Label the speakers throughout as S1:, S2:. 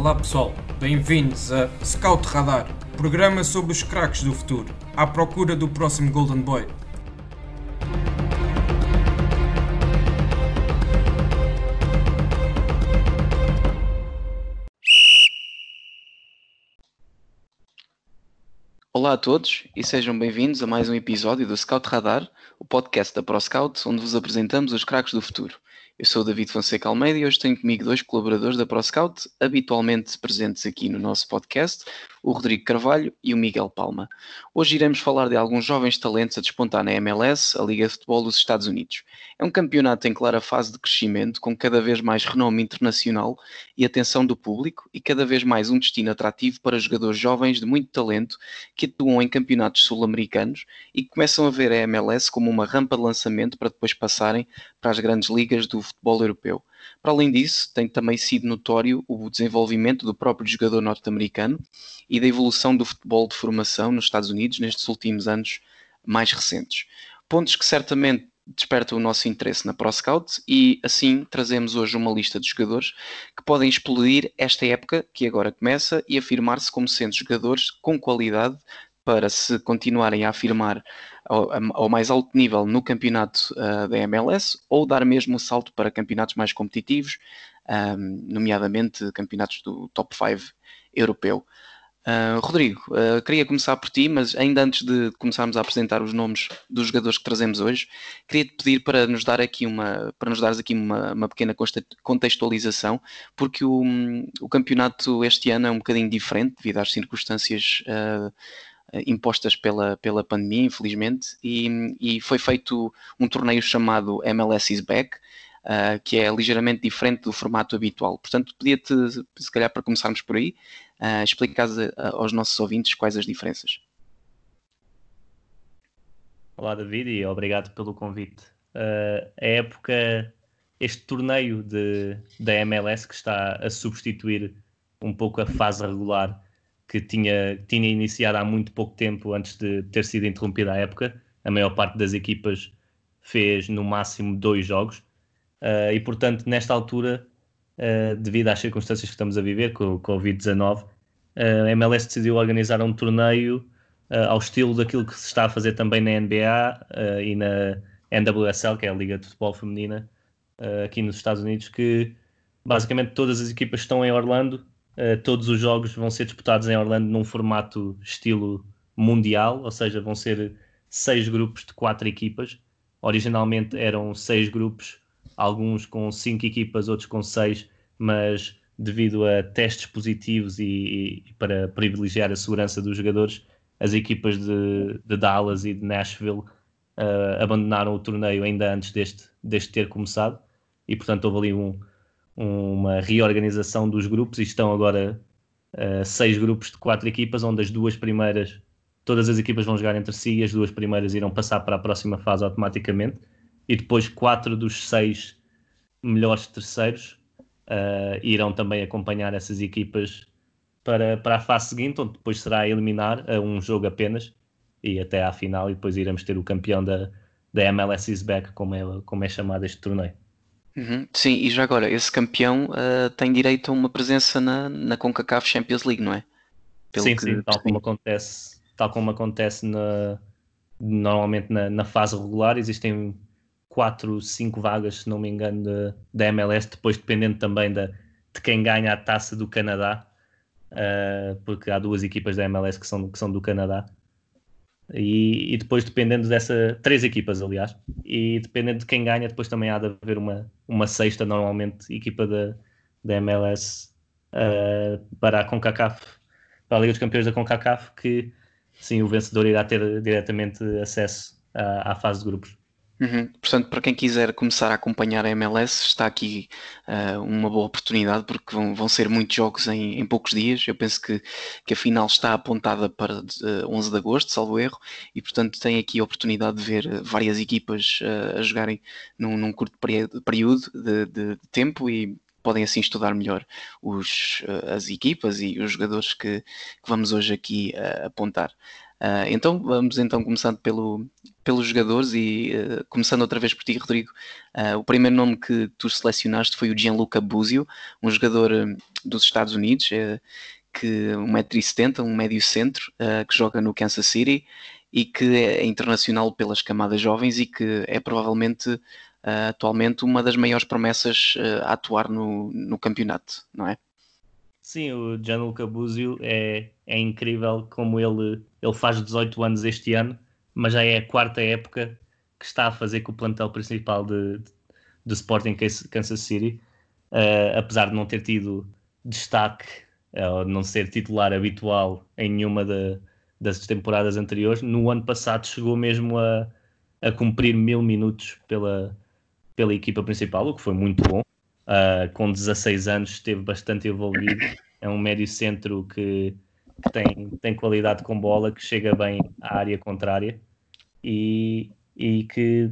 S1: Olá pessoal, bem-vindos a Scout Radar, programa sobre os craques do futuro, à procura do próximo Golden Boy.
S2: Olá a todos e sejam bem-vindos a mais um episódio do Scout Radar, o podcast da ProScout, onde vos apresentamos os craques do futuro. Eu sou o David Fonseca Almeida e hoje tenho comigo dois colaboradores da ProScout, habitualmente presentes aqui no nosso podcast, o Rodrigo Carvalho e o Miguel Palma. Hoje iremos falar de alguns jovens talentos a despontar na MLS, a Liga de Futebol dos Estados Unidos. É um campeonato em clara fase de crescimento, com cada vez mais renome internacional e atenção do público, e cada vez mais um destino atrativo para jogadores jovens de muito talento que atuam em campeonatos sul-americanos e que começam a ver a MLS como uma rampa de lançamento para depois passarem para as grandes ligas do futebol europeu. Para além disso, tem também sido notório o desenvolvimento do próprio jogador norte-americano e da evolução do futebol de formação nos Estados Unidos nestes últimos anos mais recentes. Pontos que certamente despertam o nosso interesse na ProScout e assim trazemos hoje uma lista de jogadores que podem explodir esta época que agora começa e afirmar-se como sendo jogadores com qualidade para se continuarem a afirmar ao, ao mais alto nível no campeonato uh, da MLS ou dar mesmo o um salto para campeonatos mais competitivos, um, nomeadamente campeonatos do top 5 europeu. Uh, Rodrigo, uh, queria começar por ti, mas ainda antes de começarmos a apresentar os nomes dos jogadores que trazemos hoje, queria te pedir para nos dar aqui uma, para nos dares aqui uma, uma pequena contextualização, porque o, o campeonato este ano é um bocadinho diferente devido às circunstâncias uh, impostas pela, pela pandemia, infelizmente, e, e foi feito um torneio chamado MLS is Back, uh, que é ligeiramente diferente do formato habitual. Portanto, podia-te, se calhar para começarmos por aí, uh, explicar aos nossos ouvintes quais as diferenças.
S3: Olá David e obrigado pelo convite. Uh, a época, este torneio de, da MLS que está a substituir um pouco a fase regular que tinha, tinha iniciado há muito pouco tempo antes de ter sido interrompida a época. A maior parte das equipas fez no máximo dois jogos uh, e, portanto, nesta altura, uh, devido às circunstâncias que estamos a viver com o Covid-19, uh, a MLS decidiu organizar um torneio ao estilo daquilo que se está a fazer também na NBA e na NWSL, que é a Liga de Futebol Feminina, aqui nos Estados Unidos, que basicamente todas as equipas estão em Orlando todos os jogos vão ser disputados em Orlando num formato estilo mundial, ou seja, vão ser seis grupos de quatro equipas. Originalmente eram seis grupos, alguns com cinco equipas, outros com seis, mas devido a testes positivos e, e para privilegiar a segurança dos jogadores, as equipas de, de Dallas e de Nashville uh, abandonaram o torneio ainda antes deste, deste ter começado e portanto houve ali um, uma reorganização dos grupos e estão agora uh, seis grupos de quatro equipas, onde as duas primeiras, todas as equipas vão jogar entre si e as duas primeiras irão passar para a próxima fase automaticamente. E depois quatro dos seis melhores terceiros uh, irão também acompanhar essas equipas para, para a fase seguinte, onde depois será eliminar a um jogo apenas e até à final, e depois iremos ter o campeão da, da MLS is back, como é, como é chamado este torneio.
S2: Uhum, Sim, e já agora, esse campeão uh, tem direito a uma presença na, na CONCACAF Champions League, não é?
S3: Pelo sim, que... sim, tal como acontece, tal como acontece na, normalmente na, na fase regular, existem quatro, cinco vagas, se não me engano, da MLS, depois dependendo também da, de quem ganha a taça do Canadá, uh, porque há duas equipas da MLS que são, que são do Canadá. E, e, depois, dependendo dessa. Três equipas, aliás. E dependendo de quem ganha, depois também há de haver uma, uma sexta, normalmente, equipa da, da MLS uh, para a CONCACAF, para a Liga dos Campeões da CONCACAF, que sim, o vencedor irá ter diretamente acesso à, à fase de grupos.
S2: Uhum. Portanto, para quem quiser começar a acompanhar a MLS, está aqui uh, uma boa oportunidade, porque vão, vão ser muitos jogos em, em, poucos dias. Eu penso que, que a final está apontada para uh, 11 de agosto, salvo erro, e portanto tem aqui a oportunidade de ver uh, várias equipas uh, a jogarem num, num curto período de, de, de, tempo e podem assim estudar melhor os, as equipas e os jogadores que, que vamos hoje aqui apontar. Uh, então vamos então começando pelo, pelos jogadores e uh, começando outra vez por ti, Rodrigo. Uh, o primeiro nome que tu selecionaste foi o Gianluca Buzio, um jogador dos Estados Unidos, que 1,70m, um médio centro, que joga no Kansas City e que é internacional pelas camadas jovens e que é provavelmente atualmente uma das maiores promessas a atuar no, no campeonato, não é?
S3: Sim, o Gianluca Buzio é, é incrível como ele, ele faz 18 anos este ano, mas já é a quarta época que está a fazer com o plantel principal de, do Sporting Kansas City, uh, apesar de não ter tido destaque uh, ou de não ser titular habitual em nenhuma de, das temporadas anteriores. No ano passado chegou mesmo a, a cumprir mil minutos pela, pela equipa principal, o que foi muito bom. Uh, com 16 anos esteve bastante envolvido. É um médio centro que, que, tem, tem qualidade com bola, que chega bem à área contrária e, e que,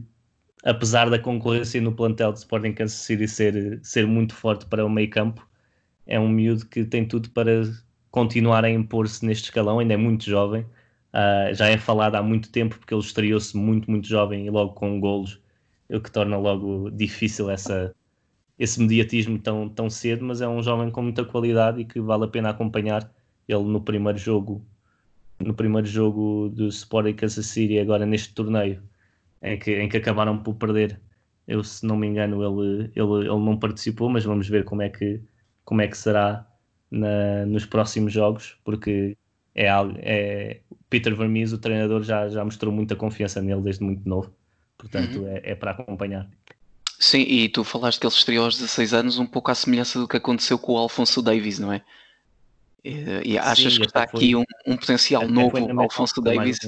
S3: apesar da concorrência no plantel de Sporting Kansas City ser, ser muito forte para o meio campo, é um miúdo que tem tudo para continuar a impor-se neste escalão, ainda é muito jovem. Uh, já é falado há muito tempo porque ele estreou-se muito, muito jovem e logo com golos, o que torna logo difícil essa, esse mediatismo tão, tão cedo, mas é um jovem com muita qualidade e que vale a pena acompanhar ele no primeiro jogo no primeiro jogo do Sporting Kansas City agora neste torneio em que, em que acabaram por perder. Eu se não me engano ele, ele, ele não participou mas vamos ver como é que como é que será na, nos próximos jogos porque é, é Peter Vermees, o treinador já, já mostrou muita confiança nele desde muito novo. Portanto uhum. é, é para acompanhar
S2: Sim, e tu falaste que ele estreou aos 16 anos, um pouco à semelhança do que aconteceu com o Alfonso Davis, não é? E, e achas Sim, que está foi, aqui um, um potencial novo Alfonso Davis?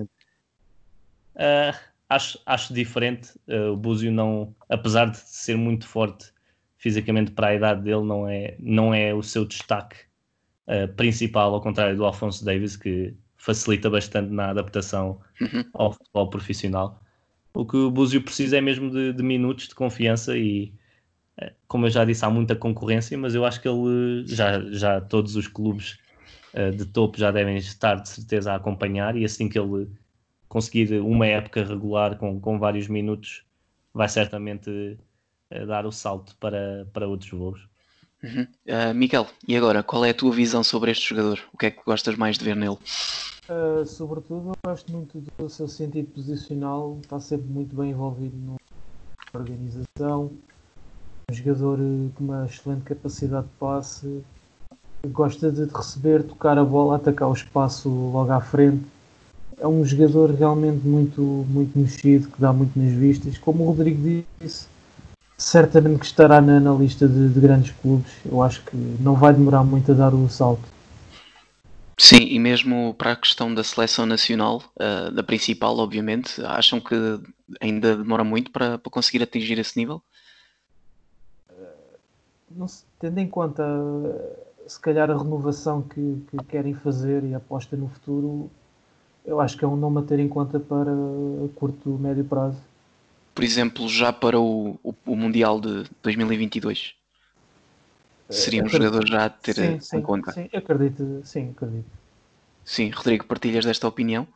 S3: Uh, acho, acho diferente. Uh, o Búzio não, apesar de ser muito forte fisicamente para a idade dele, não é, não é o seu destaque uh, principal, ao contrário do Alfonso Davis, que facilita bastante na adaptação uhum. ao futebol profissional. O que o Búzio precisa é mesmo de, de, minutos de confiança e, eh, como eu já disse, há muita concorrência, mas eu acho que ele já, já todos os clubes uh, de topo já devem estar de certeza a acompanhar e assim que ele conseguir uma época regular com, com vários minutos, vai certamente uh, dar o salto para, para outros voos.
S2: Uhum. Uh, Miguel, e agora, qual é a tua visão sobre este jogador? O que é que gostas mais de ver nele?
S4: Uh, sobretudo, gosto muito do seu sentido posicional, está sempre muito bem envolvido na organização. Um jogador eh, com uma excelente capacidade de passe, gosta de receber, tocar a bola, atacar o espaço logo à frente. É um jogador realmente muito, muito mexido, que dá muito nas vistas. Como o Rodrigo disse, certamente que estará na, na lista de, de grandes clubes. Eu acho que não vai demorar muito a dar o salto.
S2: Sim, e mesmo para a questão da seleção nacional, uh, da principal, obviamente, acham que ainda demora muito para, para conseguir atingir esse nível?
S4: Não se, tendo em conta, se calhar, a renovação que, que querem fazer e a aposta no futuro, eu acho que é um nome a ter em conta para curto, médio prazo.
S2: Por exemplo, já para o, o, o Mundial de 2022? Seria um acredito. jogador já a ter sim, em
S4: sim,
S2: conta.
S4: Sim, acredito, sim, acredito.
S2: Sim, Rodrigo, partilhas desta opinião?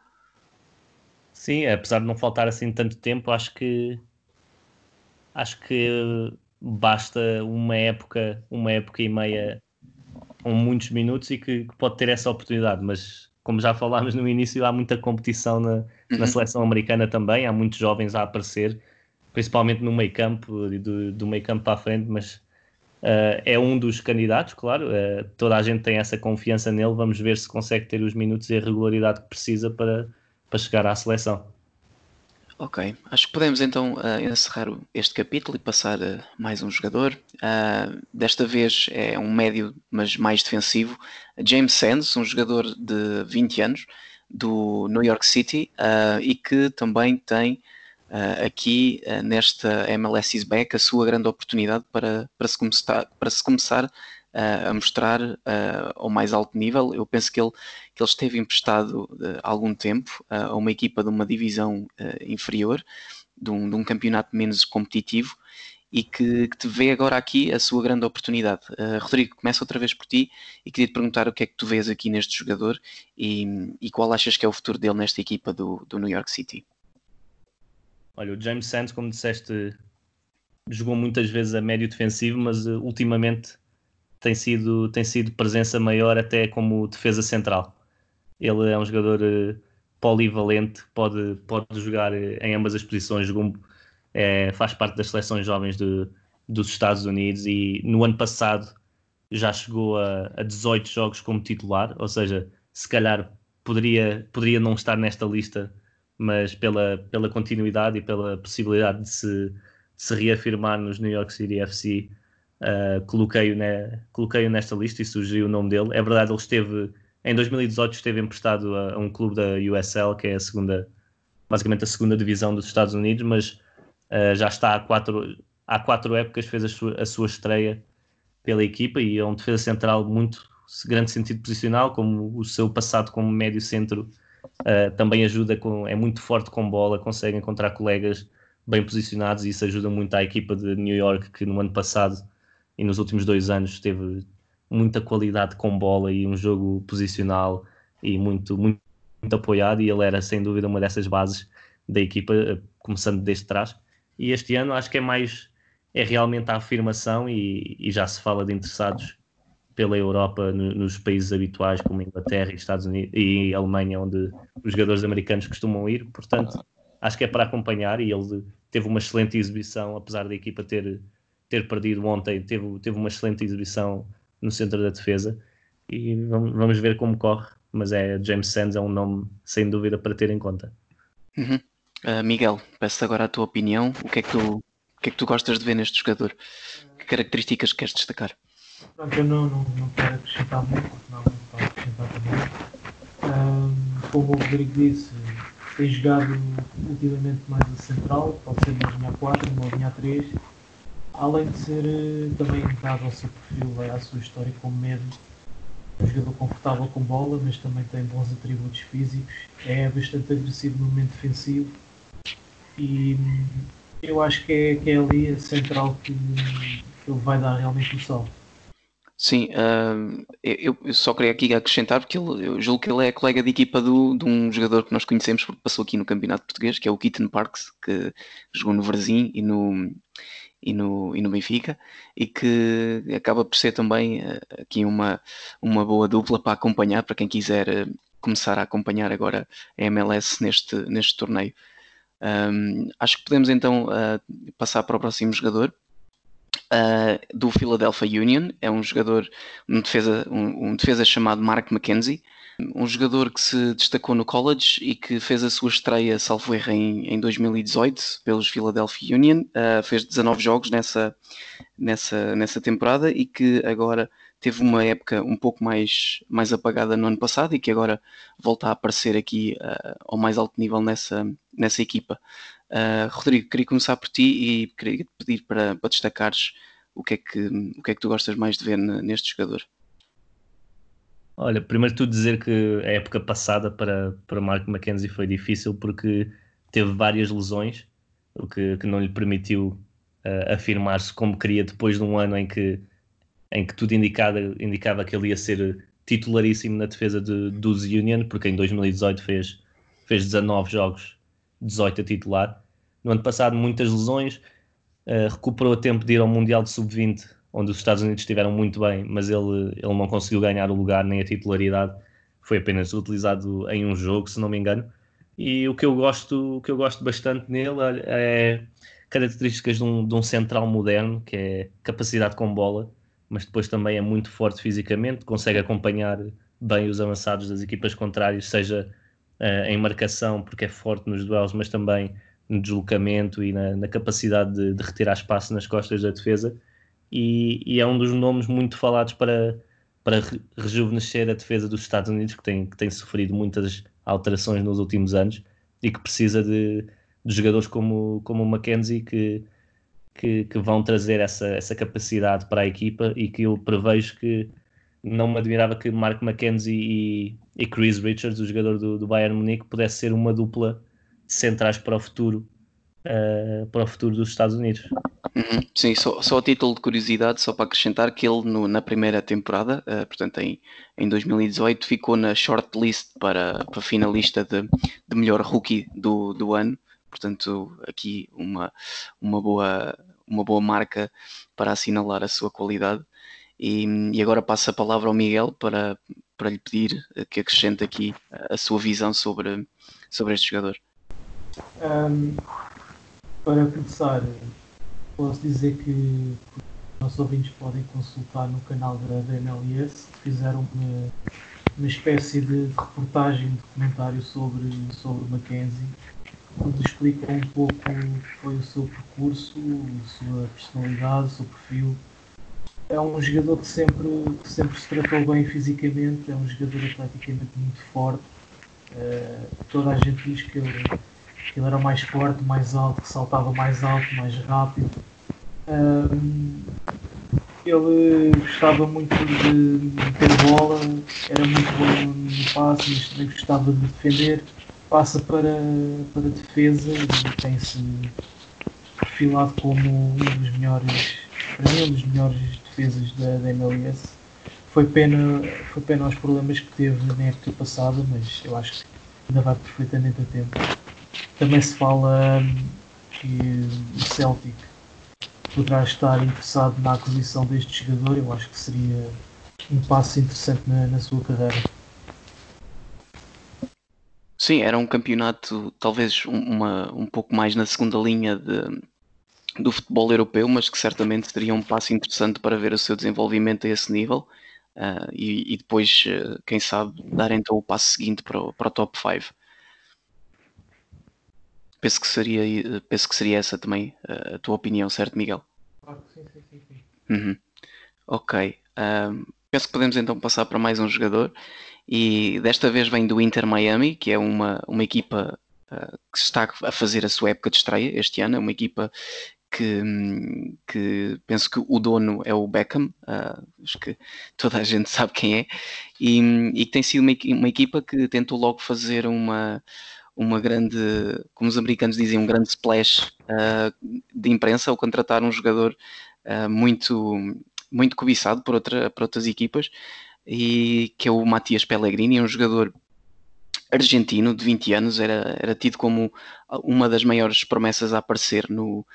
S3: Sim, apesar de não faltar assim tanto tempo, acho que acho que basta uma época, uma época e meia com muitos minutos e que, que pode ter essa oportunidade, mas como já falámos no início, há muita competição na, uhum. na seleção americana também, há muitos jovens a aparecer, principalmente no meio campo, do, do meio campo para a frente, mas Uh, é um dos candidatos, claro. Uh, toda a gente tem essa confiança nele. Vamos ver se consegue ter os minutos e a regularidade que precisa para, para chegar à seleção.
S2: Ok, acho que podemos então uh, encerrar este capítulo e passar a mais um jogador. desta vez é um médio, mas mais defensivo. James Sands, um jogador de 20 anos do New York City e que também tem uh, aqui uh, nesta MLS is Back a sua grande oportunidade para, para, se, começar, para se começar uh, a mostrar ao mais alto nível. Eu penso que ele, que ele esteve emprestado algum tempo a uma equipa de uma divisão inferior, de um, de um campeonato menos competitivo e que, que, te vê agora aqui a sua grande oportunidade. Rodrigo, começa outra vez por ti e queria te perguntar o que é que tu vês aqui neste jogador e, e qual achas que é o futuro dele nesta equipa do, do New York City.
S3: Olha, o James Sands, como disseste, jogou muitas vezes a médio defensivo, mas uh, ultimamente tem sido, tem sido presença maior até como defesa central. Ele é um jogador uh, polivalente, pode, pode jogar uh, em ambas as posições, jogou, faz parte das seleções jovens de, dos Estados Unidos e no ano passado já chegou a, a 18 jogos como titular, ou seja, se calhar poderia, poderia não estar nesta lista, mas pela, pela continuidade e pela possibilidade de se, de se reafirmar nos New York City FC, Uh, coloquei-o ne, coloquei nesta lista e sugeri o nome dele. É verdade, ele esteve em 2018 esteve emprestado a, a, um clube da USL, que é a segunda, basicamente a segunda divisão dos Estados Unidos, mas uh, já está há quatro, há quatro épocas, fez a sua, a sua estreia pela equipa e é um defesa central muito grande sentido posicional, como o seu passado como médio centro uh, também ajuda, com, é muito forte com bola, consegue encontrar colegas bem posicionados e isso ajuda muito à equipa de New York que no ano passado e nos últimos dois anos teve muita qualidade com bola e um jogo posicional e muito, muito, muito apoiado e ele era sem dúvida uma dessas bases da equipa, eh, começando desde trás. E este ano acho que é mais, é realmente a afirmação e, e já se fala de interessados pela Europa no, nos países habituais como Inglaterra e Estados Unidos e Alemanha, onde os jogadores americanos costumam ir. Portanto, acho que é para acompanhar e ele teve uma excelente exibição, apesar da equipa ter ter perdido ontem, teve, teve uma excelente exibição no centro da defesa e vamos, vamos ver como corre. Mas é James Sands é um nome sem dúvida para ter em conta.
S2: Uhum. Uh, Miguel, peço agora a tua opinião. O que, é que tu, o que é que tu gostas de ver neste jogador? Que características queres destacar?
S4: Pronto, eu não, não, não quero acrescentar muito, porque não para acrescentar também. Um, como o Rodrigo disse, tem jogado ultimamente mais a central, pode ser uma linha 4, uma linha 3 além de ser eh, também dado ao seu perfil, à sua história como médio, um jogador confortável com bola, mas também tem bons atributos físicos, é bastante agressivo no momento defensivo e hum, eu acho que é, que é ali a central que, que ele vai dar realmente o salto.
S2: Sim, eu, eu, só queria aqui acrescentar, porque ele, eu julgo que ele é colega de equipa do, de um jogador que nós conhecemos, porque passou aqui no Campeonato Português, que é o Keaton Parks, que jogou no Varzim e no, e no, e no Benfica e que acaba por ser também uh, aqui uma, uma boa dupla para acompanhar, para quem quiser uh, começar a acompanhar agora a MLS neste, neste torneio. Acho que podemos então uh, passar para o próximo jogador. Do Philadelphia Union, é um jogador, um defesa, um, um defesa chamado Mark McKenzie, um jogador que se destacou no college e que fez a sua estreia, salvo erro, em, em 2018 pelos Philadelphia Union. Uh, fez 19 jogos nessa, nessa, nessa temporada e que agora teve uma época um pouco mais, mais apagada no ano passado e que agora volta a aparecer aqui uh, ao mais alto nível nessa, nessa equipa. Uh, Rodrigo, queria começar por ti e queria pedir para, para destacares o que, é que, o que é que tu gostas mais de ver neste jogador.
S3: Olha, primeiro tu dizer que a época passada para, para Mark McKenzie foi difícil porque teve várias lesões, o que, que não lhe permitiu uh, afirmar-se como queria depois de um ano em que, em que tudo indicava, indicava que ele ia ser titularíssimo na defesa de, dos Union, porque em 2018 fez, fez 19 jogos, 18 a titular. No ano passado, muitas lesões, uh, recuperou a tempo de ir ao Mundial de Sub-20 onde os Estados Unidos estiveram muito bem, mas ele, ele não conseguiu ganhar o lugar nem a titularidade, foi apenas utilizado em um jogo, se não me engano. E o que eu gosto, o que eu gosto bastante nele é características de um, de um central moderno, que é capacidade com bola, mas depois também é muito forte fisicamente, consegue acompanhar bem os avançados das equipas contrárias, seja uh, em marcação, porque é forte nos duelos, mas também no deslocamento e na, na capacidade de, de retirar espaço nas costas da defesa. E, e, é um dos nomes muito falados para, para rejuvenescer a defesa dos Estados Unidos, que tem, que tem sofrido muitas alterações nos últimos anos e que precisa de, de jogadores como, como o Mackenzie que, que, que, vão trazer essa, essa capacidade para a equipa e que eu prevejo que não me admirava que Mark McKenzie e, e Chris Richards, o jogador do, do Bayern Munique, pudesse ser uma dupla centrais para o futuro uh, para o futuro dos Estados Unidos.
S2: Uhum. Sim, só, só a título de curiosidade, só para acrescentar que ele no, na primeira temporada, uh, portanto em, em 2018, ficou na shortlist para, para finalista de, de melhor rookie do, do ano. Portanto, aqui uma, uma, boa, uma boa marca para assinalar a sua qualidade. E, e agora passo a palavra ao Miguel para, para lhe pedir que acrescente aqui a sua visão sobre, sobre este jogador.
S4: Um, para começar, posso dizer que os nossos ouvintes podem consultar no canal da, da MLS, fizeram uma, uma espécie de reportagem, documentário sobre, sobre o Mackenzie onde explica um pouco foi o seu percurso, a sua personalidade, o seu perfil. É um jogador que sempre, que sempre se tratou bem fisicamente, é um jogador atleticamente muito forte. Uh, toda a gente diz que ele, que ele era mais forte, mais alto, que saltava mais alto, mais rápido. Uh, ele gostava muito de ter bola, era muito bom no passe, mas também gostava de defender passa para, para defesa e tem-se perfilado como um dos melhores, para mim, um dos melhores defesas da, da MLS. Foi pena, foi pena os problemas que teve na época passada, mas eu acho que ainda vai perfeitamente a tempo. Também se fala hum, que o Celtic poderá estar interessado na aquisição deste jogador. Eu acho que seria um passo interessante na, na sua carreira.
S2: Sim, era um campeonato talvez uma, um pouco mais na segunda linha de, do futebol europeu, mas que certamente teria um passo interessante para ver o seu desenvolvimento a esse nível uh, e, e, depois, uh, quem sabe, dar então o passo seguinte para o, para o top 5. Penso que seria, penso que seria essa também uh, a tua opinião, certo, Miguel?
S4: sim, sim, sim. sim.
S2: Uhum. Ok. penso que podemos então passar para mais um jogador e desta vez vem do Inter Miami, que é uma, uma equipa que está a fazer a sua época de estreia este ano, é uma equipa que, que, penso que o dono é o Beckham, uh, acho que toda a gente sabe quem é, e, e que tem sido uma, uma, equipa que tentou logo fazer uma, uma grande, como os americanos dizem, um grande splash uh, de imprensa ao contratar um jogador uh, muito, muito cobiçado por, outra, por outras equipas e que é o Matias Pellegrini, um jogador argentino de 20 anos, era, era tido como uma das maiores promessas a aparecer no,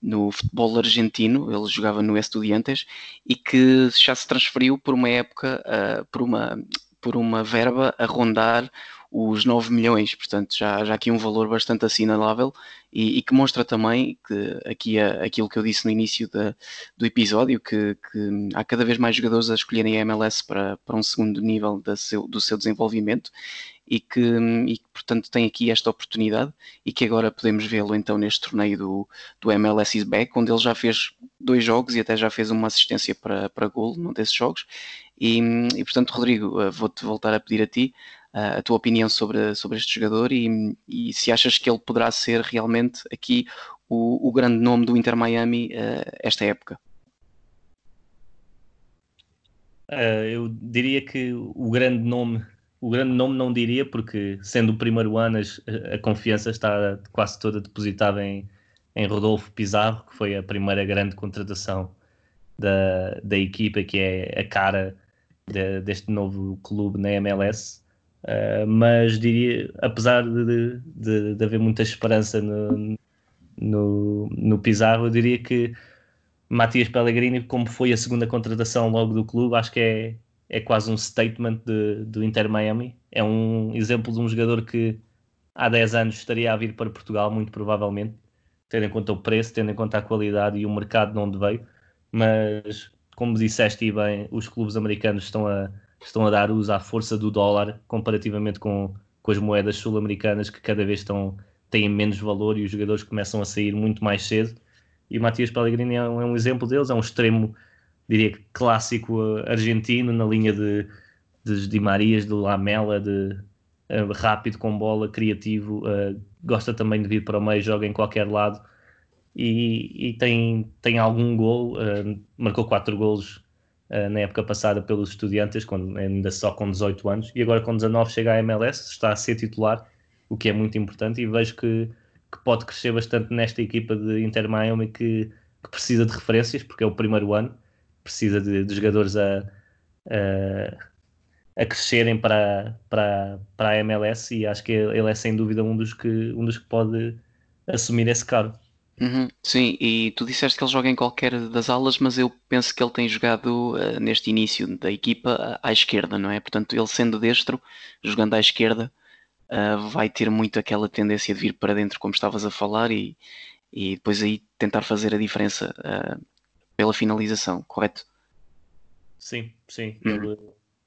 S2: no futebol argentino, ele jogava no Estudiantes e que já se transferiu por uma época, uh, por, uma, por uma verba a rondar os 9 milhões, portanto já, já aqui um valor bastante assinalável e, e que mostra também que aqui a, aquilo que eu disse no início da, do episódio, que, que, há cada vez mais jogadores a escolherem a MLS para, para um segundo nível seu, do seu desenvolvimento e que, e portanto tem aqui esta oportunidade e que agora podemos vê-lo então neste torneio do, do MLS is Back, onde ele já fez dois jogos e até já fez uma assistência para, para gol num desses jogos e, e portanto Rodrigo, eh, vou-te voltar a pedir a ti a tua opinião sobre, sobre este jogador e, e, se achas que ele poderá ser realmente aqui o, o grande nome do Inter Miami uh, esta época.
S3: Uh, eu diria que o grande nome, o grande nome não diria, porque sendo o primeiro ano a, confiança está quase toda depositada em, em Rodolfo Pizarro, que foi a primeira grande contratação da, da equipa, que é a cara de, deste novo clube na MLS. Uh, mas diria, apesar de, de, de, haver muita esperança no, no, no Pizarro, eu diria que Matias Pellegrini, como foi a segunda contratação logo do clube, acho que é, é quase um statement de, do Inter Miami. É um exemplo de um jogador que há 10 anos estaria a vir para Portugal, muito provavelmente, tendo em conta o preço, tendo em conta a qualidade e o mercado de onde veio. Mas, como disseste e bem, os clubes americanos estão a estão a dar uso à força do dólar comparativamente com, com as moedas sul-americanas que cada vez estão, têm menos valor e os jogadores começam a sair muito mais cedo. E o Matias Pellegrini é um, é um exemplo deles, é um extremo, diria que clássico uh, argentino, na linha de, de Di Marias, de Lamela, de uh, rápido com bola, criativo, uh, gosta também de vir para o meio, joga em qualquer lado e, e tem, tem algum gol, uh, marcou quatro golos na época passada pelos estudiantes, quando, ainda só com 18 anos, e agora com 19 chega à MLS, está a ser titular, o que é muito importante, e vejo que que pode crescer bastante nesta equipa de Inter Miami que, que precisa de referências, porque é o primeiro ano, precisa de, de jogadores a, a, a, crescerem para, para, para a MLS e acho que ele é sem dúvida um dos que, um dos que pode assumir esse cargo.
S2: Uhum, sim, e tu disseste que ele joga em qualquer das alas, mas eu penso que ele tem jogado uh, neste início da equipa à, à esquerda, não é? Portanto, ele sendo destro, jogando à esquerda, uh, vai ter muito aquela tendência de vir para dentro, como estavas a falar, e, e depois aí tentar fazer a diferença uh, pela finalização, correto?
S3: Sim, sim. Uhum. Ele,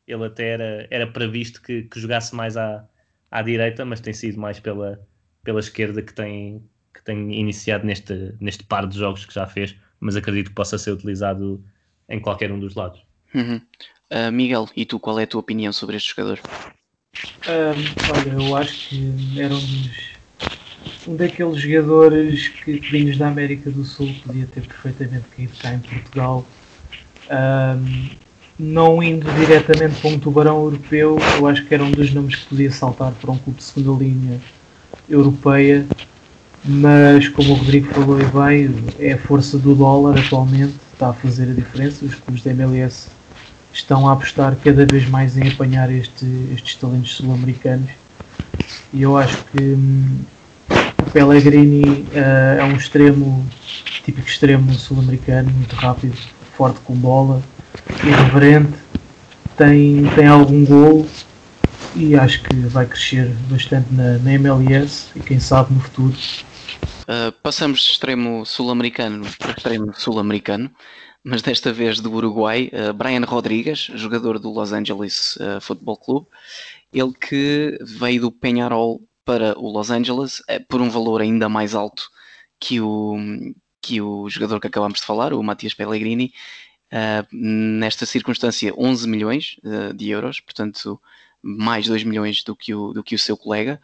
S3: ele até era, era previsto que, que jogasse mais à, à direita, mas tem sido mais pela, pela esquerda que tem, que tem iniciado neste, neste par de jogos que já fez, mas acredito que possa ser utilizado em qualquer um dos lados.
S2: Uhum. Uh, Miguel, e tu, qual é a tua opinião sobre este jogador?
S4: Um, olha, eu acho que era um, dos, um daqueles jogadores que vinhos da América do Sul podia ter perfeitamente caído cá em Portugal. Um, não indo diretamente para um tubarão europeu, eu acho que era um dos nomes que podia saltar para um clube de segunda linha europeia, mas como o Rodrigo falou e bem, é a força do dólar atualmente, está a fazer a diferença. Os clubes da MLS estão a apostar cada vez mais em apanhar este, estes talentos sul-americanos e eu acho que hum, Pellegrini uh, é um extremo, típico extremo sul-americano, muito rápido, forte com bola, irreverente, tem, tem algum gol e acho que vai crescer bastante na, na MLS e quem sabe no futuro.
S2: Uh, passamos de extremo sul-americano para extremo sul-americano mas desta vez do Uruguai, uh, Brian Rodrigues, jogador do Los Angeles Football Club, ele que veio do Penharol para o Los Angeles uh, por um valor ainda mais alto que o, que o jogador que acabamos de falar, o Matias Pellegrini, nesta circunstância 11 milhões de euros, portanto mais 2 milhões do que o, do que o seu colega,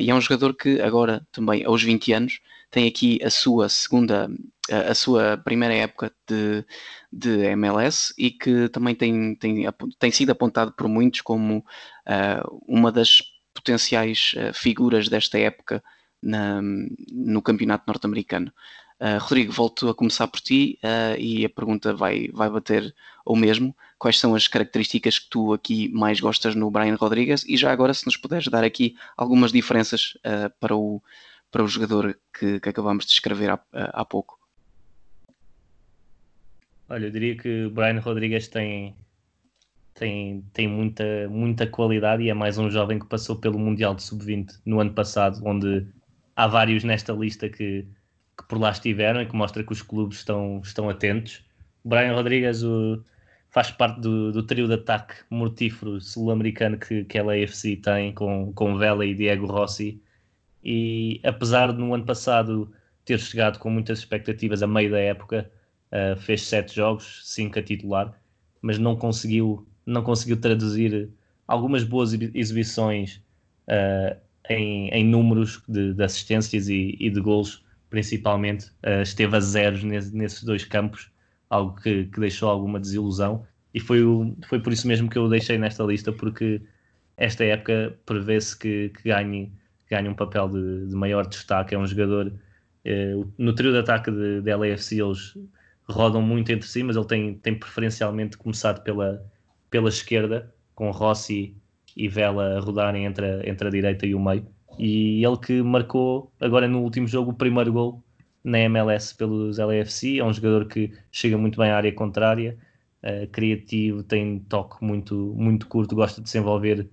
S2: e é um jogador que agora também aos 20 anos tem aqui a sua segunda a sua primeira época de, de MLS e que também tem, tem, tem sido apontado por muitos como uh, uma das potenciais uh, figuras desta época na, no campeonato norte-americano. Uh, Rodrigo, volto a começar por ti e a pergunta vai, vai bater o mesmo. Quais são as características que tu aqui mais gostas no Brian Rodrigues? E já agora, se nos puderes dar aqui algumas diferenças para, o, para o jogador que, que acabamos de escrever há, há pouco.
S3: Olha, eu diria que Brian Rodrigues tem, tem, tem muita, muita qualidade e é mais um jovem que passou pelo Mundial de Sub-20 no ano passado, onde há vários nesta lista que, que por lá estiveram e que mostra que os clubes estão, estão atentos. Brian Rodrigues o, faz parte do, do trio de ataque mortífero sul-americano que, que a LAFC tem, com, com Vela e Diego Rossi. E apesar de no ano passado ter chegado com muitas expectativas a meio da época, uh, fez sete jogos, cinco a titular, mas não conseguiu, não conseguiu traduzir algumas boas exibições uh, em, em, números de, de assistências e, e, de golos, principalmente. Uh, esteve a zeros nesse, nesses dois campos, algo que, que, deixou alguma desilusão. E foi, o, foi por isso mesmo que eu o deixei nesta lista, porque esta época prevê-se que, que ganhe, ganhe um papel de, de, maior destaque. É um jogador. no trio de ataque de LAFC, eles rodam muito entre si, mas ele tem, tem preferencialmente começado pela, pela esquerda, com Rossi e Vela a rodarem entre a, entre a direita e o meio. E ele que marcou agora no último jogo o primeiro gol na MLS pelos LAFC. É um jogador que chega muito bem à área contrária, uh, criativo, tem toque muito, muito curto, gosta de se envolver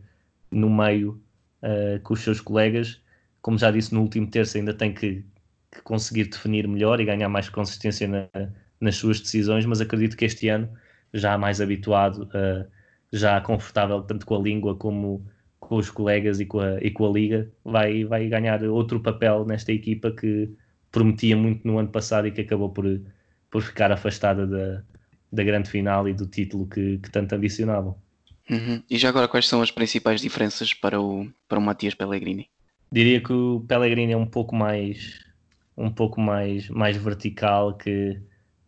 S3: no meio uh, com os seus colegas. Como já disse, no último terço ainda tem que, que conseguir definir melhor e ganhar mais consistência na, nas suas decisões, mas acredito que este ano, já mais habituado, uh, já confortável tanto com a língua como com os colegas e com a, e com a liga, vai, vai ganhar outro papel nesta equipa que prometia muito no ano passado e que acabou por, por ficar afastada da, da grande final e do título que, que tanto ambicionavam.
S2: Uhum. E já agora, quais são as principais diferenças para o, para o Matias Pellegrini?
S3: Diria que o Pellegrini é um pouco mais um pouco mais, mais vertical, que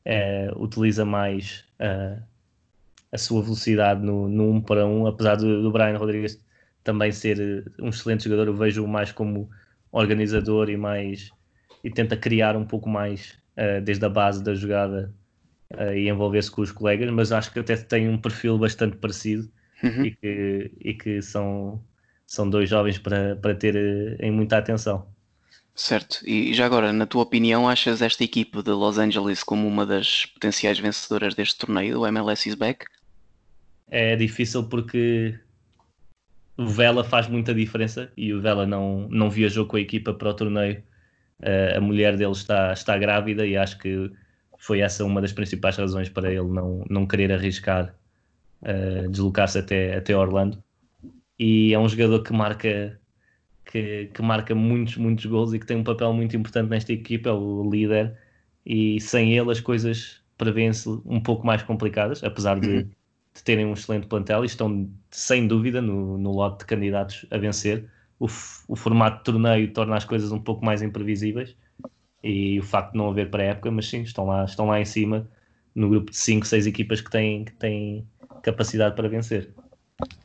S3: é, utiliza mais uh, a sua velocidade no, no 1 para 1, apesar do, do Brian Rodrigues também ser um excelente jogador, eu vejo mais como organizador e mais e tenta criar um pouco mais uh, desde a base da jogada uh, e envolver-se com os colegas, mas acho que até tem um perfil bastante parecido uhum. e, que, e que são, são dois jovens para, para ter uh, em muita atenção.
S2: Certo, e já agora, na tua opinião, achas esta equipe de Los Angeles como uma das potenciais vencedoras deste torneio, do MLS is back?
S3: É difícil porque o Vela faz muita diferença e o Vela não, não viajou com a equipa para o torneio. Uh, a mulher dele está, está grávida e acho que foi essa uma das principais razões para ele não, não querer arriscar uh, deslocar-se até, até Orlando. E é um jogador que marca que, que, marca muitos, muitos gols e que tem um papel muito importante nesta equipa, é o líder, e sem ele as coisas prevêem-se um pouco mais complicadas, apesar de. de, terem um excelente plantel e estão sem dúvida no, no lote de candidatos a vencer. O, o, formato de torneio torna as coisas um pouco mais imprevisíveis e o facto de não haver pré-época, mas sim, estão lá, estão lá em cima no grupo de 5, 6 equipas que têm, que têm capacidade para vencer.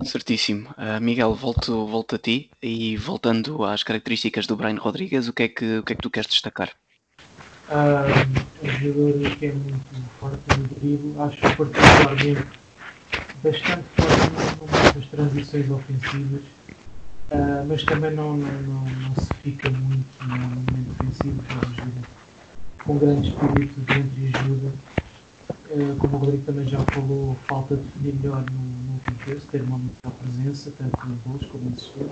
S2: Certíssimo. Uh, Miguel, volto, volto a ti e voltando às características do Brian Rodrigues, o que é que, o que, é que tu queres destacar?
S4: Um jogador que é muito forte no drible, acho particularmente bastante forte nas transições ofensivas, uh, mas também não, não, não, não, se fica muito no momento defensivo, com grande espírito dentro e ajuda eh, como o Rodrigo também já falou, falta definir melhor no, no último terço, ter uma melhor presença, tanto nos gols como nos chutes.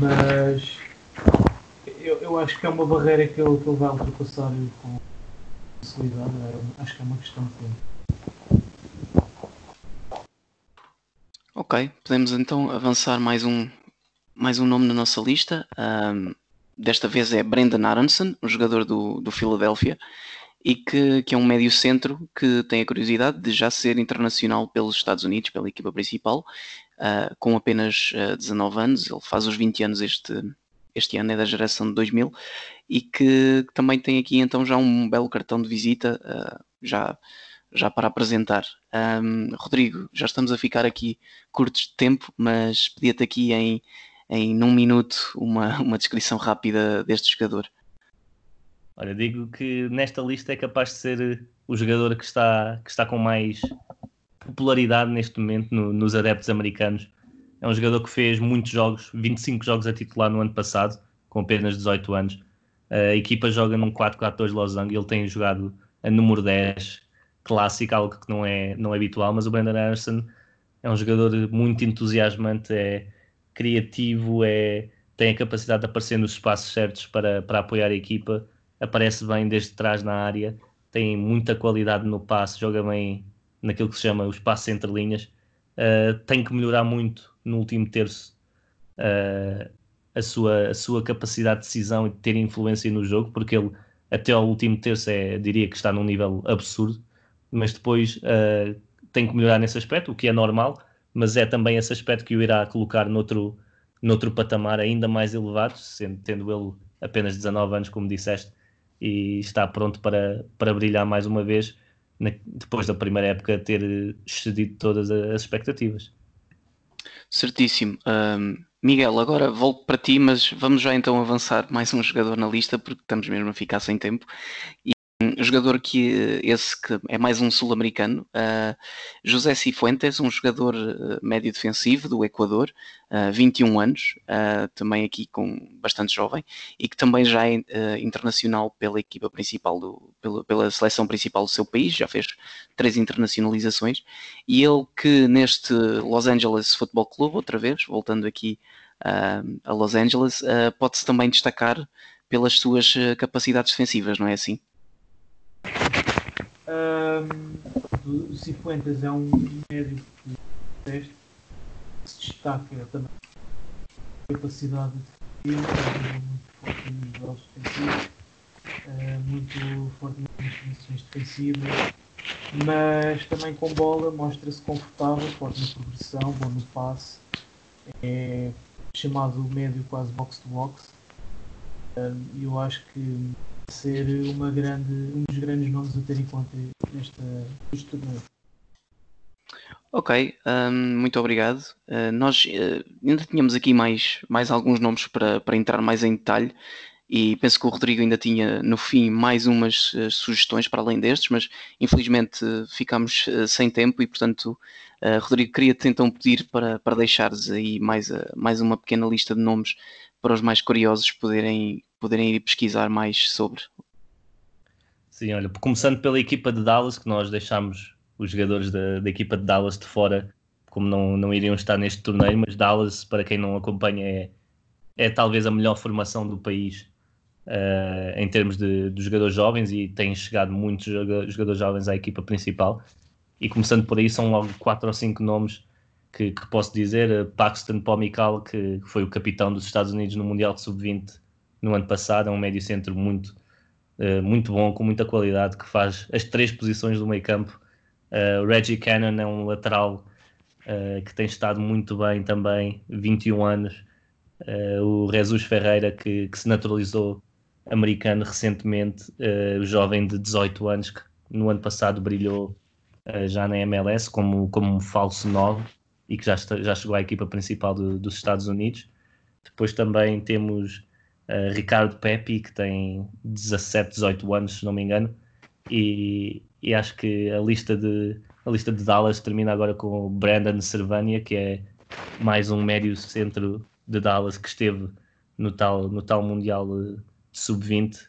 S4: Mas eu, eu acho que é uma barreira que ele, que ele vai ultrapassar com facilidade. Acho que é uma questão de tempo.
S2: Ok, podemos então avançar mais um, mais um nome na nossa lista. Um, desta vez é Brendan Aronson, um jogador do, do Philadelphia e que, que é um médio centro que tem a curiosidade de já ser internacional pelos Estados Unidos, pela equipa principal, uh, com apenas uh, ah, 19 anos, ele faz os 20 anos este, este ano, é da geração de 2000, e que também tem aqui então já um belo cartão de visita, uh, já, já para apresentar. Um, Rodrigo, já estamos a ficar aqui curtos de tempo, mas pedia-te aqui em, em um minuto uma, uma descrição rápida deste jogador.
S3: Olha, digo que nesta lista é capaz de ser o jogador que está, que está com mais popularidade neste momento no, nos adeptos americanos. É um jogador que fez muitos jogos, 25 jogos a titular no ano passado, com apenas 18 anos. A equipa joga num 4-4-2 losango e ele tem jogado a número 10, clássico, algo que não é, não é habitual, mas o Brandon Anderson é um jogador muito entusiasmante, é criativo, é, tem a capacidade de aparecer nos espaços certos para, para apoiar a equipa aparece bem desde trás na área, tem muita qualidade no passe, joga bem naquilo que se chama os passos entre linhas. Uh, tem que melhorar muito no último terço uh, a, sua, a sua capacidade de decisão e de ter influência no jogo, porque ele até ao último terço é, diria que está num nível absurdo, mas depois uh, tem que melhorar nesse aspecto, o que é normal, mas é também esse aspecto que o irá colocar noutro, noutro patamar ainda mais elevado, sendo, tendo ele apenas 19 anos, como disseste, e está pronto para, para brilhar mais uma vez na, depois da primeira época ter excedido todas as expectativas.
S2: Certíssimo. Um, Miguel, agora volto para ti, mas vamos já então avançar mais um jogador na lista, porque estamos mesmo a ficar sem tempo. E jogador que esse que é mais um sul-americano, uh, José Cifuentes, um jogador uh, médio defensivo do Equador, uh, 21 anos, uh, também aqui com bastante jovem, e que também já é internacional pela equipa principal, do, pela, seleção principal do seu país, já fez três internacionalizações, e ele que neste Los Angeles Football Club, outra vez, voltando aqui a Los Angeles, pode-se também destacar pelas suas capacidades defensivas, não é assim?
S4: Um, o Cifuentes é um médio que se destaca também capacidade de defesa, muito forte nos jogos defensivos, muito forte nas posições defensivas, mas também com bola mostra-se confortável, forte na progressão, bom no passe, é chamado médio quase box to box. Eu acho que ser uma grande, um dos grandes nomes a ter em conta nesta, neste torneio.
S2: Ok, um, muito obrigado. Uh, nós uh, ainda tínhamos aqui mais, mais alguns nomes para, para entrar mais em detalhe e penso que o Rodrigo ainda tinha no fim mais umas uh, sugestões para além destes, mas infelizmente ficámos sem tempo e portanto, Rodrigo, queria-te então pedir para, para deixares aí mais, mais uma pequena lista de nomes para os mais curiosos poderem, poderem ir pesquisar mais sobre.
S3: Sim, olha, começando pela equipa de Dallas, que nós deixámos os jogadores da, da equipa de Dallas de fora, como não, não iriam estar neste torneio, mas Dallas, para quem não acompanha, é, é talvez a melhor formação do país uh, em termos de, de, jogadores jovens e tem chegado muitos jogadores jovens à equipa principal. E começando por aí, são logo quatro ou cinco nomes que, que posso dizer. Paxton Pomical, que foi o capitão dos Estados Unidos no Mundial de Sub-20 no ano passado, é um médio centro muito, uh, muito bom, com muita qualidade, que faz as três posições do meio campo Uh, Reggie Cannon é um lateral uh, que tem estado muito bem também, 21 anos. O Jesus Ferreira, que, que, se naturalizou americano recentemente, o jovem de 18 anos, que no ano passado brilhou já na MLS como, como um falso 9 e que já, está, já chegou à equipa principal do, dos Estados Unidos. Depois também temos Ricardo Pepe, que tem 17, 18 anos, se não me engano, e, e acho que a lista de a lista de Dallas termina agora com o Brandon Servania, que é mais um médio centro de Dallas que esteve no tal, no tal Mundial Sub-20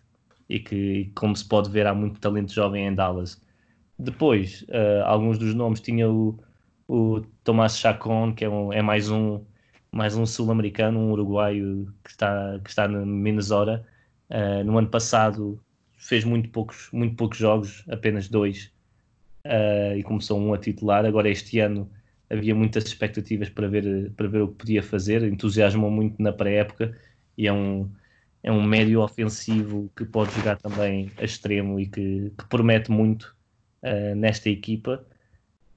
S3: e que, como se pode ver, há muito talento jovem em Dallas. Depois, uh, alguns dos nomes tinha o, o Tomás Chacon, que é, um, é mais um mais um sul-americano, um uruguaio que está, que está no Minnesota. Uh, no ano passado fez muito poucos, muito poucos jogos, apenas dois, uh, e começou um a titular. Agora, este ano, havia muitas expectativas para ver, para ver o que podia fazer, entusiasmou muito na pré-época e é um, é um médio ofensivo que pode jogar também a extremo e que, que promete muito uh, nesta equipa.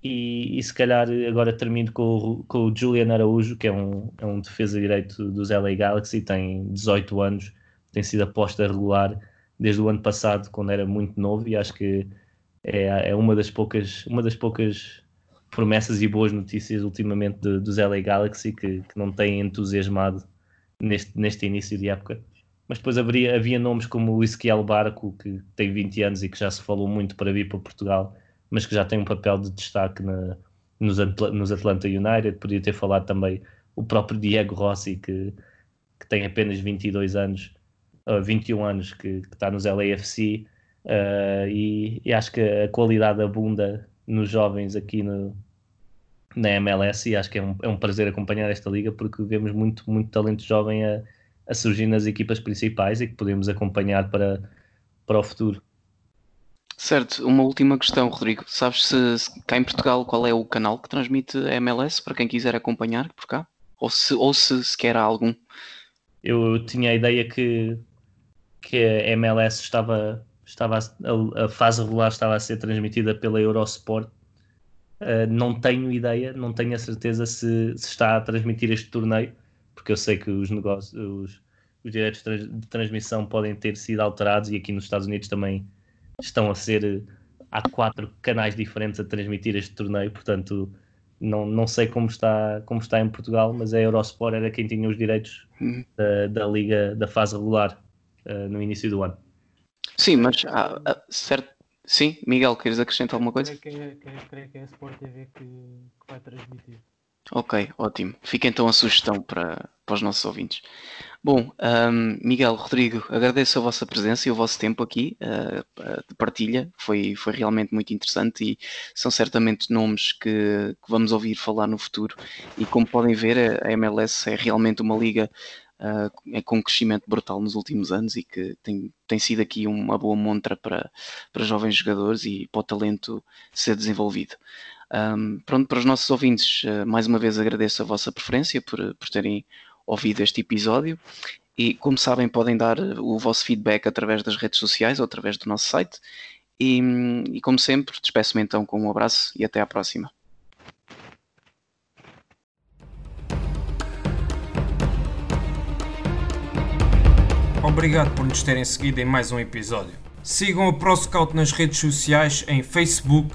S3: E, e, se calhar agora termino com o, com o Julian Araújo, que é um, é um defesa direito dos LA Galaxy, tem 18 anos, tem sido aposta regular desde o ano passado, quando era muito novo, e acho que é, é uma das poucas uma das poucas promessas e boas notícias ultimamente de, dos LA Galaxy que, que não têm entusiasmado neste, neste início de época. Mas depois haveria, havia nomes como o Ezequiel Barco, que tem 20 anos e que já se falou muito para vir para Portugal, mas que já tem um papel de destaque na, nos, nos Atlanta United. Podia ter falado também o próprio Diego Rossi, que, que tem apenas 22 anos uh, 21 anos que, que está nos LAFC uh, e, e, acho que a qualidade abunda nos jovens aqui no, na MLS e acho que é um, é um prazer acompanhar esta liga porque vemos muito, muito talento jovem a, a surgir nas equipas principais e que podemos acompanhar para, para o futuro.
S2: Certo, uma última questão, Rodrigo. Sabes se, se, cá em Portugal qual é o canal que transmite a MLS para quem quiser acompanhar por cá? Ou se, ou se sequer há algum?
S3: Eu, eu tinha a ideia que que a MLS estava, estava a, a, fase regular estava a ser transmitida pela Eurosport. Uh, não tenho ideia, não tenho a certeza se, se, está a transmitir este torneio, porque eu sei que os negócios, os, os direitos de transmissão podem ter sido alterados e aqui nos Estados Unidos também estão a ser. Há quatro canais diferentes a transmitir este torneio, portanto, não, não sei como está, como está em Portugal, mas a Eurosport era quem tinha os direitos uhum. da, da liga da fase regular uh, no início do ano.
S2: Sim, mas ah, ah, certo. Sim, Miguel, queres acrescentar alguma coisa?
S4: Creio que, é, creio que é a Sport TV que, que vai transmitir.
S2: Ok, ótimo. Fica então a sugestão para, para os nossos ouvintes. Bom, um, Miguel, Rodrigo, agradeço a vossa presença e o vosso tempo aqui uh, de partilha. Foi, foi realmente muito interessante e são certamente nomes que, que, vamos ouvir falar no futuro. E como podem ver, a MLS é realmente uma liga uh, com um crescimento brutal nos últimos anos e que tem, tem sido aqui uma boa montra para, para jovens jogadores e para o talento ser desenvolvido. Um, pronto, para os nossos ouvintes, uh, mais uma vez agradeço a vossa preferência por, por terem ouvido este episódio e, como sabem, podem dar o vosso feedback através das redes sociais ou através do nosso site. E, e como sempre, despeço-me então com um abraço e até à próxima.
S1: Obrigado por nos terem seguido em mais um episódio. Sigam o ProScout nas redes sociais em Facebook,